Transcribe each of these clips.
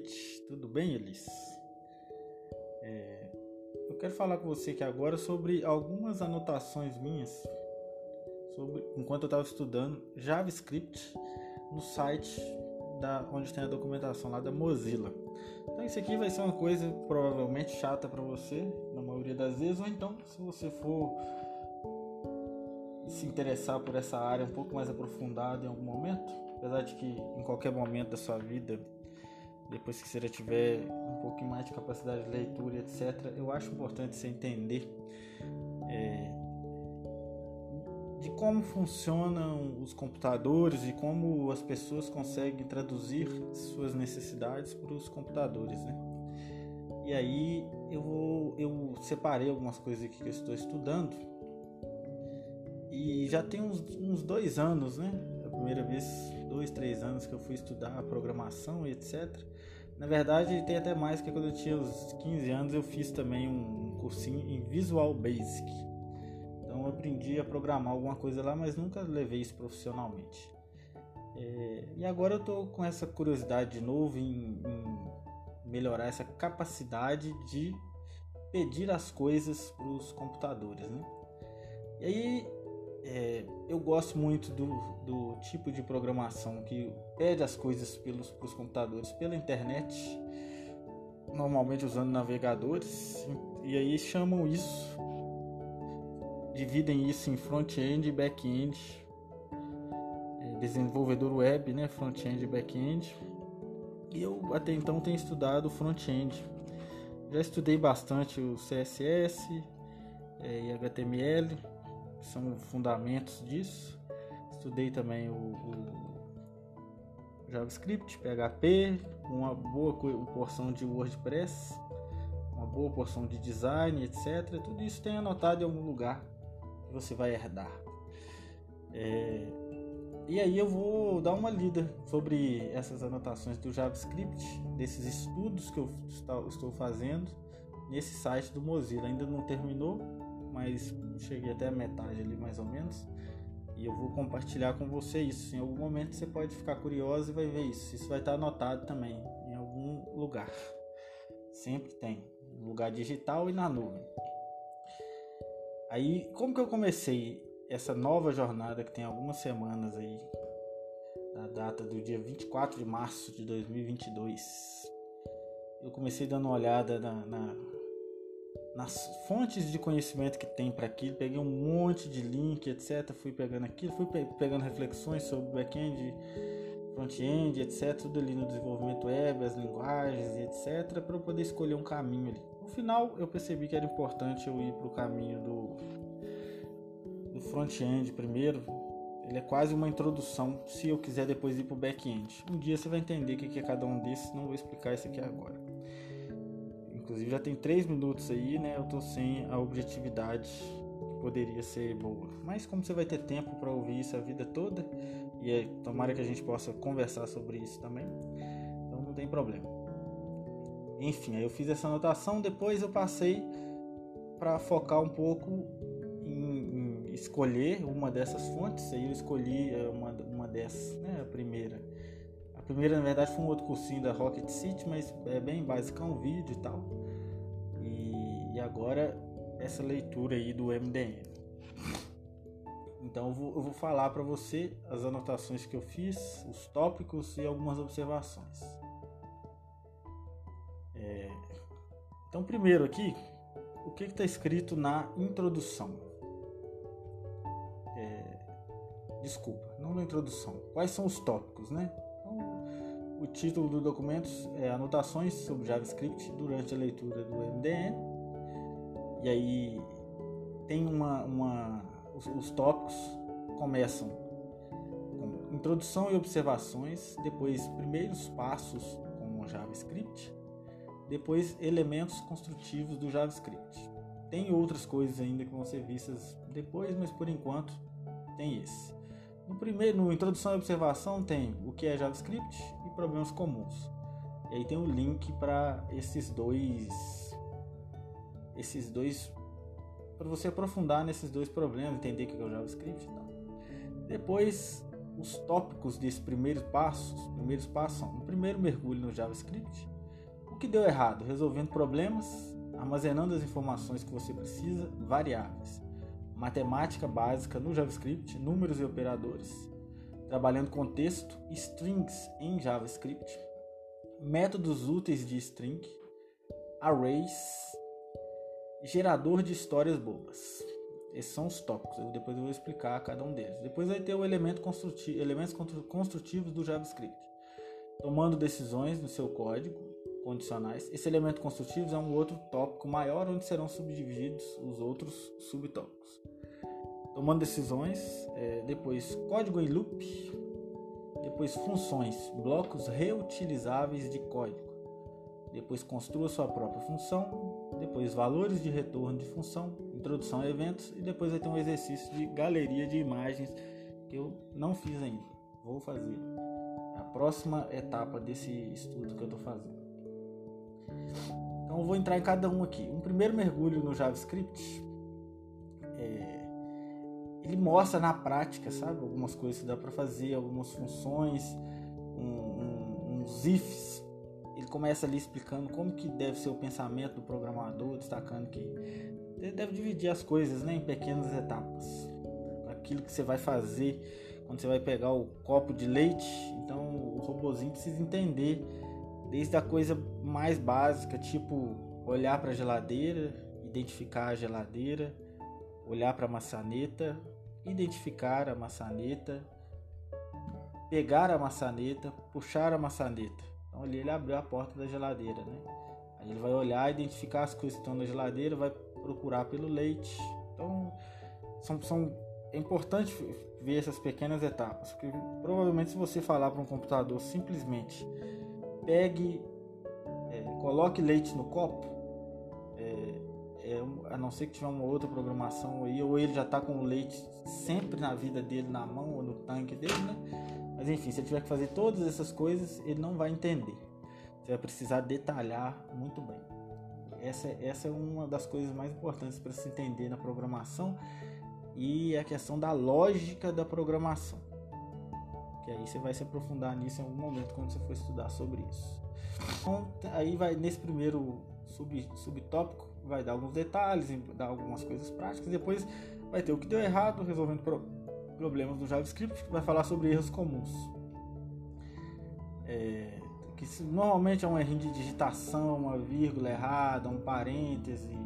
noite, tudo bem, Elis? É, eu quero falar com você aqui agora sobre algumas anotações minhas sobre enquanto eu estava estudando JavaScript no site da onde tem a documentação lá da Mozilla. Então isso aqui vai ser uma coisa provavelmente chata para você na maioria das vezes, ou então se você for se interessar por essa área um pouco mais aprofundada em algum momento, apesar de que em qualquer momento da sua vida, depois que você já tiver um pouquinho mais de capacidade de leitura, etc., eu acho importante você entender é, de como funcionam os computadores e como as pessoas conseguem traduzir suas necessidades para os computadores, né? E aí eu vou, eu separei algumas coisas aqui que eu estou estudando e já tem uns, uns dois anos, né? A primeira vez, dois, três anos que eu fui estudar programação e etc. Na verdade, tem até mais, que quando eu tinha uns 15 anos eu fiz também um cursinho em Visual Basic. Então eu aprendi a programar alguma coisa lá, mas nunca levei isso profissionalmente. É, e agora eu tô com essa curiosidade de novo em, em melhorar essa capacidade de pedir as coisas para os computadores, né? E aí é, eu gosto muito do, do tipo de programação que pede as coisas pelos pros computadores pela internet, normalmente usando navegadores, e aí chamam isso, dividem isso em front-end e back-end, é, desenvolvedor web, né, front-end e back-end. E eu até então tenho estudado front-end. Já estudei bastante o CSS é, e HTML são fundamentos disso. Estudei também o, o JavaScript, PHP, uma boa porção de WordPress, uma boa porção de design, etc. Tudo isso tem anotado em algum lugar que você vai herdar. É... E aí eu vou dar uma lida sobre essas anotações do JavaScript, desses estudos que eu estou fazendo nesse site do Mozilla. Ainda não terminou, mas cheguei até a metade ali mais ou menos. E eu vou compartilhar com você isso. Em algum momento você pode ficar curioso e vai ver isso. Isso vai estar anotado também em algum lugar. Sempre tem, no lugar digital e na nuvem. Aí, como que eu comecei essa nova jornada que tem algumas semanas aí, da data do dia 24 de março de 2022? Eu comecei dando uma olhada na, na nas fontes de conhecimento que tem para aquilo, peguei um monte de link, etc. Fui pegando aquilo, fui pegando reflexões sobre back-end, front-end, etc. Tudo ali no desenvolvimento web, as linguagens, etc. Para eu poder escolher um caminho ali. No final, eu percebi que era importante eu ir para o caminho do, do front-end primeiro. Ele é quase uma introdução, se eu quiser depois ir para o back-end. Um dia você vai entender o que é cada um desses, não vou explicar isso aqui agora. Inclusive já tem 3 minutos aí, né? Eu tô sem a objetividade que poderia ser boa. Mas como você vai ter tempo para ouvir isso a vida toda, e é, tomara que a gente possa conversar sobre isso também, então não tem problema. Enfim, aí eu fiz essa anotação, depois eu passei para focar um pouco em, em, escolher uma dessas fontes. Aí eu escolhi é, uma, uma dessas, né? A primeira primeira, na verdade, foi um outro cursinho da Rocket City, mas é bem básico, um vídeo e tal. E, e agora essa leitura aí do MDM. Então eu vou, eu vou falar para você as anotações que eu fiz, os tópicos e algumas observações. É... Então primeiro aqui, o que está escrito na introdução? É... Desculpa, não na introdução. Quais são os tópicos, né? O título do documento é Anotações sobre JavaScript durante a leitura do MDN. E aí tem uma, uma os, os tópicos começam com introdução e observações, depois primeiros passos com o JavaScript, depois elementos construtivos do JavaScript. Tem outras coisas ainda que vão ser vistas depois, mas por enquanto tem esse. No primeiro, no introdução e observação tem o que é JavaScript e problemas comuns. E aí tem um link para esses dois esses dois para você aprofundar nesses dois problemas, entender o que é o JavaScript e tal. Depois, os tópicos desse primeiro passo, os primeiros passos são um primeiro mergulho no JavaScript, o que deu errado, resolvendo problemas, armazenando as informações que você precisa, variáveis, matemática básica no JavaScript, números e operadores, trabalhando com texto, strings em JavaScript, métodos úteis de string, arrays, gerador de histórias bobas. Esses são os tópicos. Eu, depois eu vou explicar cada um deles. Depois vai ter o elemento construtivo, elementos construtivos do JavaScript. Tomando decisões no seu código condicionais. Esse elemento construtivo é um outro tópico maior onde serão subdivididos os outros subtópicos. Tomando decisões, é, depois código em loop, depois funções, blocos reutilizáveis de código. Depois construa sua própria função, depois valores de retorno de função, introdução a eventos e depois vai ter um exercício de galeria de imagens que eu não fiz ainda. Vou fazer. A próxima etapa desse estudo que eu estou fazendo. Então eu vou entrar em cada um aqui. Um primeiro mergulho no JavaScript. É, ele mostra na prática, sabe, algumas coisas que dá para fazer, algumas funções, um, um, uns ifs. Ele começa ali explicando como que deve ser o pensamento do programador, destacando que ele deve dividir as coisas né, em pequenas etapas. Aquilo que você vai fazer quando você vai pegar o copo de leite, então o robozinho precisa entender desde a coisa mais básica, tipo olhar para a geladeira, identificar a geladeira, olhar para a maçaneta, identificar a maçaneta, pegar a maçaneta, puxar a maçaneta. Então ali ele abriu a porta da geladeira, né? Aí ele vai olhar, identificar as coisas que estão na geladeira, vai procurar pelo leite. Então são, são é importante ver essas pequenas etapas, porque provavelmente se você falar para um computador simplesmente pegue, é, coloque leite no copo, é, é, a não ser que tiver uma outra programação aí, ou ele já está com o leite sempre na vida dele na mão ou no tanque dele, né? Mas enfim, se ele tiver que fazer todas essas coisas, ele não vai entender. Você vai precisar detalhar muito bem. Essa, essa é uma das coisas mais importantes para se entender na programação e a questão da lógica da programação. Que aí você vai se aprofundar nisso em algum momento quando você for estudar sobre isso. Então, aí vai nesse primeiro sub, subtópico, vai dar alguns detalhes, dar algumas coisas práticas, depois vai ter o que deu errado, resolvendo problemas do JavaScript, vai falar sobre erros comuns. É, que normalmente é um erro de digitação, uma vírgula errada, um parêntese,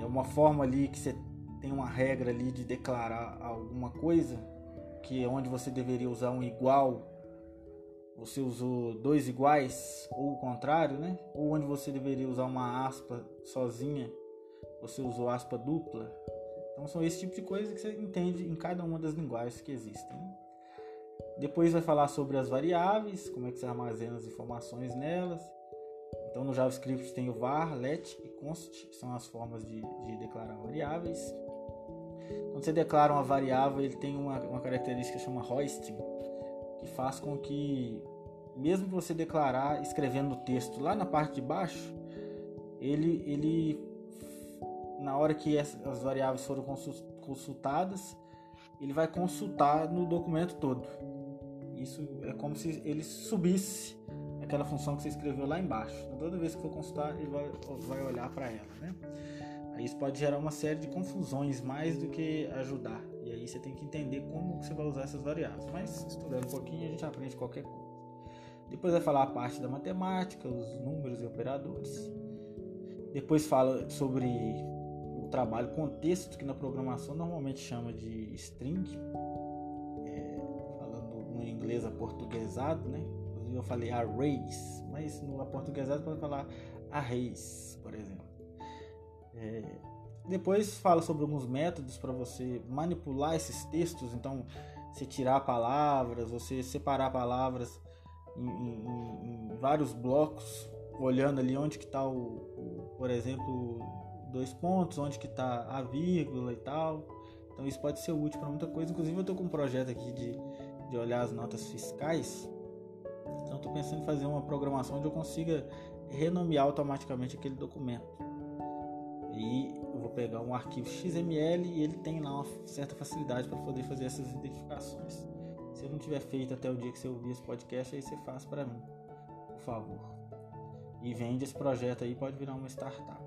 é uma forma ali que você tem uma regra ali de declarar alguma coisa, que é onde você deveria usar um igual, você usou dois iguais, ou o contrário, né? Ou onde você deveria usar uma aspa sozinha, você usou aspa dupla, então são esse tipo de coisa que você entende em cada uma das linguagens que existem. Depois vai falar sobre as variáveis, como é que você armazena as informações nelas. Então no JavaScript tem o var, let e const, que são as formas de, de declarar variáveis. Quando você declara uma variável, ele tem uma, uma característica que chama hoisting, que faz com que, mesmo que você declarar escrevendo o texto lá na parte de baixo, ele, ele na hora que as variáveis foram consultadas, ele vai consultar no documento todo. Isso é como se ele subisse aquela função que você escreveu lá embaixo. Então, toda vez que for consultar, ele vai, vai olhar para ela. Né? Aí isso pode gerar uma série de confusões mais do que ajudar. E você tem que entender como que você vai usar essas variáveis. Mas estudando um pouquinho a gente aprende qualquer coisa. Depois vai falar a parte da matemática, os números e operadores. Depois fala sobre o trabalho contexto, que na programação normalmente chama de string, é, falando no inglês aportuguesado, né? Eu falei arrays, mas no aportuguesado pode falar arrays, por exemplo. É, depois fala sobre alguns métodos para você manipular esses textos, então você tirar palavras, você separar palavras em, em, em vários blocos, olhando ali onde que está o, o, por exemplo, dois pontos, onde que está a vírgula e tal. Então isso pode ser útil para muita coisa. Inclusive eu estou com um projeto aqui de, de olhar as notas fiscais. Então estou pensando em fazer uma programação onde eu consiga renomear automaticamente aquele documento. E eu vou pegar um arquivo XML e ele tem lá uma certa facilidade para poder fazer essas identificações. Se eu não tiver feito até o dia que você ouvir esse podcast, aí você faz para mim, por favor. E vende esse projeto aí, pode virar uma startup.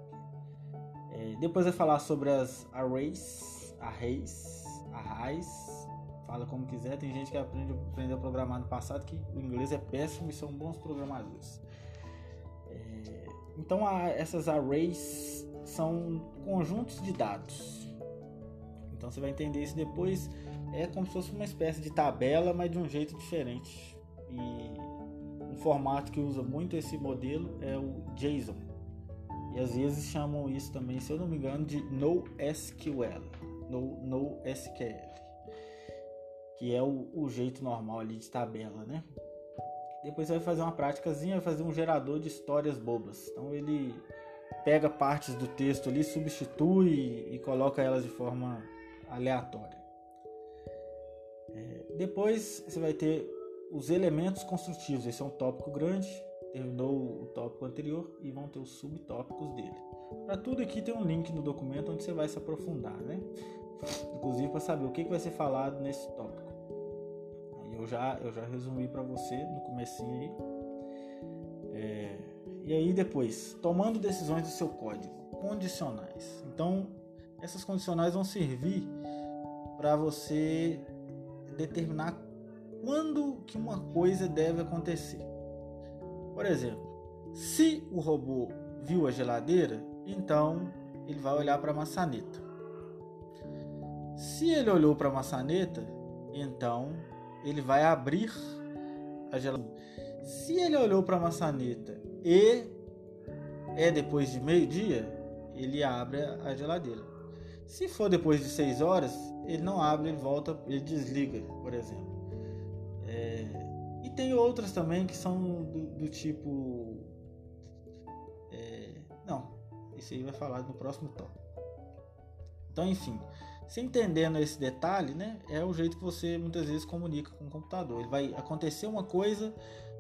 É, depois vai falar sobre as arrays, arrays, arrays, fala como quiser. Tem gente que aprende, aprendeu a programar no passado que o inglês é péssimo e são bons programadores. É, então a, essas arrays são conjuntos de dados. Então você vai entender isso depois. É como se fosse uma espécie de tabela, mas de um jeito diferente. E um formato que usa muito esse modelo é o JSON. E às vezes chamam isso também, se eu não me engano, de NoSQL. No, NoSQL. Que é o, o jeito normal ali de tabela, né? Depois você vai fazer uma práticazinha, vai fazer um gerador de histórias bobas. Então ele pega partes do texto ali, substitui e coloca elas de forma aleatória. É, depois você vai ter os elementos construtivos. Esse é um tópico grande. Terminou o tópico anterior e vão ter os subtópicos dele. Para tudo aqui tem um link no documento onde você vai se aprofundar, né? Inclusive para saber o que, que vai ser falado nesse tópico. Eu já, eu já resumi para você no comecinho aí. E aí depois, tomando decisões do seu código, condicionais. Então, essas condicionais vão servir para você determinar quando que uma coisa deve acontecer. Por exemplo, se o robô viu a geladeira, então ele vai olhar para a maçaneta. Se ele olhou para a maçaneta, então ele vai abrir a geladeira. Se ele olhou para a maçaneta e é depois de meio-dia, ele abre a geladeira. Se for depois de 6 horas, ele não abre, ele volta, ele desliga, por exemplo. É... E tem outras também que são do, do tipo. É... Não, isso aí vai falar no próximo tópico. Então, enfim, se entendendo esse detalhe, né, é o jeito que você muitas vezes comunica com o computador. Ele vai acontecer uma coisa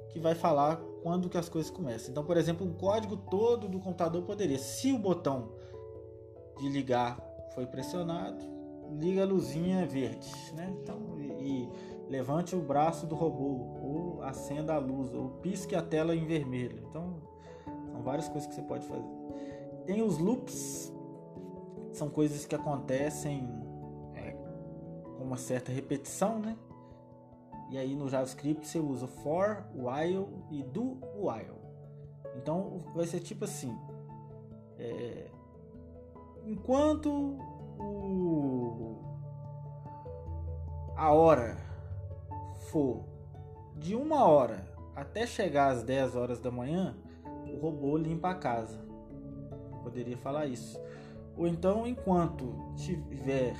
que vai falar quando que as coisas começam. Então, por exemplo, o código todo do computador poderia, se o botão de ligar foi pressionado, liga a luzinha verde, né? Então, e, e levante o braço do robô, ou acenda a luz, ou pisque a tela em vermelho. Então, são várias coisas que você pode fazer. Tem os loops, são coisas que acontecem é, com uma certa repetição, né? E aí no JavaScript você usa for, while e do while. Então vai ser tipo assim: é, enquanto o, a hora for de uma hora até chegar às 10 horas da manhã, o robô limpa a casa. Poderia falar isso. Ou então, enquanto tiver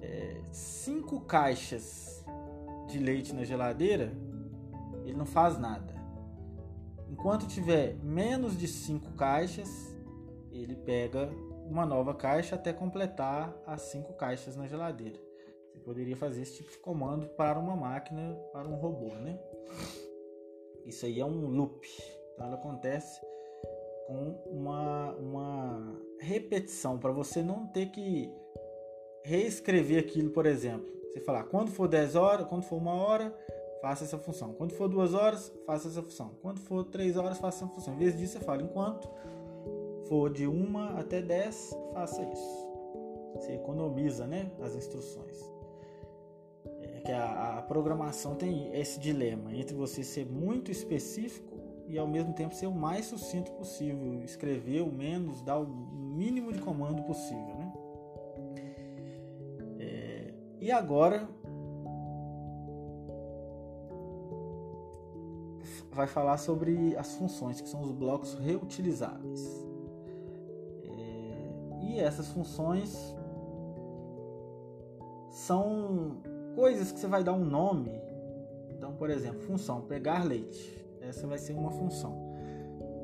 é, cinco caixas de leite na geladeira, ele não faz nada. Enquanto tiver menos de cinco caixas, ele pega uma nova caixa até completar as cinco caixas na geladeira. Você poderia fazer esse tipo de comando para uma máquina, para um robô, né? Isso aí é um loop. Então ela acontece com uma, uma repetição, para você não ter que reescrever aquilo, por exemplo. Você falar, quando for 10 horas, quando for uma hora, faça essa função. Quando for duas horas, faça essa função. Quando for três horas, faça essa função. Em vez disso, você fala, enquanto for de uma até 10, faça isso. Você economiza né, as instruções. É que a, a programação tem esse dilema entre você ser muito específico e ao mesmo tempo ser o mais sucinto possível, escrever o menos, dar o mínimo de comando possível, e agora vai falar sobre as funções que são os blocos reutilizáveis. É, e essas funções são coisas que você vai dar um nome. Então, por exemplo, função pegar leite essa vai ser uma função.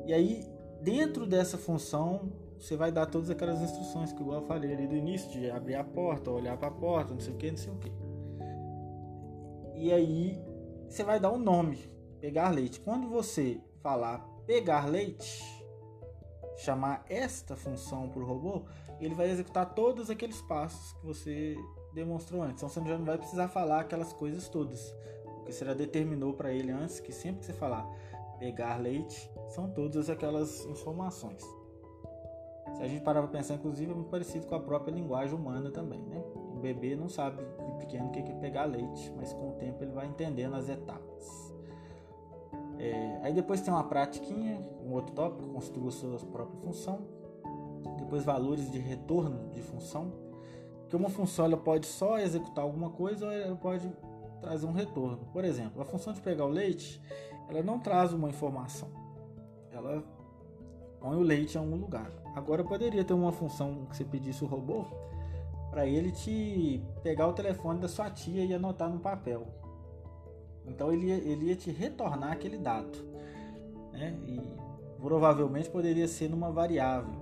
E aí, dentro dessa função, você vai dar todas aquelas instruções que eu falei ali do início, de abrir a porta, olhar para a porta, não sei o que, não sei o que. E aí, você vai dar um nome, pegar leite. Quando você falar pegar leite, chamar esta função para o robô, ele vai executar todos aqueles passos que você demonstrou antes. Então você já não vai precisar falar aquelas coisas todas, porque você já determinou para ele antes que sempre que você falar pegar leite, são todas aquelas informações. Se a gente parar para pensar, inclusive, é muito parecido com a própria linguagem humana também, né? O bebê não sabe de pequeno o que é pegar leite, mas com o tempo ele vai entendendo as etapas. É, aí depois tem uma pratiquinha, um outro tópico, construa sua própria função. Depois valores de retorno de função, que uma função ela pode só executar alguma coisa ou ela pode trazer um retorno. Por exemplo, a função de pegar o leite, ela não traz uma informação. Ela põe o leite em algum lugar. Agora poderia ter uma função que você pedisse o robô para ele te pegar o telefone da sua tia e anotar no papel. Então ele ia, ele ia te retornar aquele dado. Né? E provavelmente poderia ser numa variável,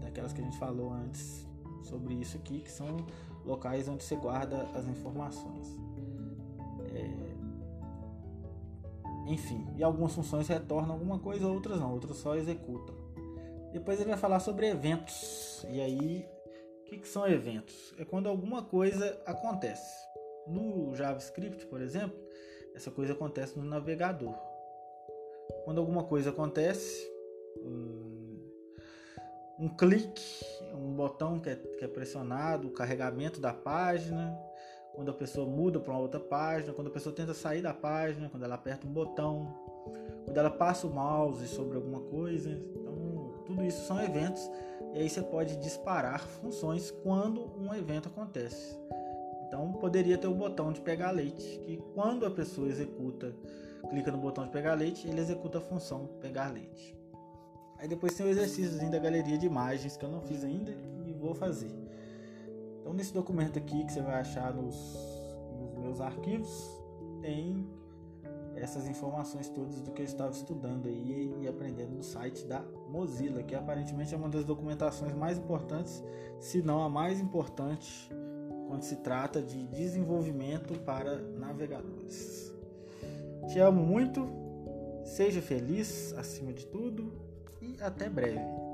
daquelas que a gente falou antes sobre isso aqui, que são locais onde você guarda as informações. É... Enfim, e algumas funções retornam alguma coisa, outras não, outras só executam. Depois ele vai falar sobre eventos. E aí, o que, que são eventos? É quando alguma coisa acontece. No JavaScript, por exemplo, essa coisa acontece no navegador. Quando alguma coisa acontece, um, um clique, um botão que é, que é pressionado, o carregamento da página, quando a pessoa muda para uma outra página, quando a pessoa tenta sair da página, quando ela aperta um botão, quando ela passa o mouse sobre alguma coisa. Tudo isso são eventos e aí você pode disparar funções quando um evento acontece. Então poderia ter o botão de pegar leite, que quando a pessoa executa, clica no botão de pegar leite, ele executa a função pegar leite. Aí depois tem o exercício da galeria de imagens que eu não fiz ainda e vou fazer. Então nesse documento aqui que você vai achar nos, nos meus arquivos, tem essas informações todas do que eu estava estudando aí e aprendendo no site da Mozilla, que aparentemente é uma das documentações mais importantes, se não a mais importante quando se trata de desenvolvimento para navegadores. Te amo muito, seja feliz acima de tudo e até breve.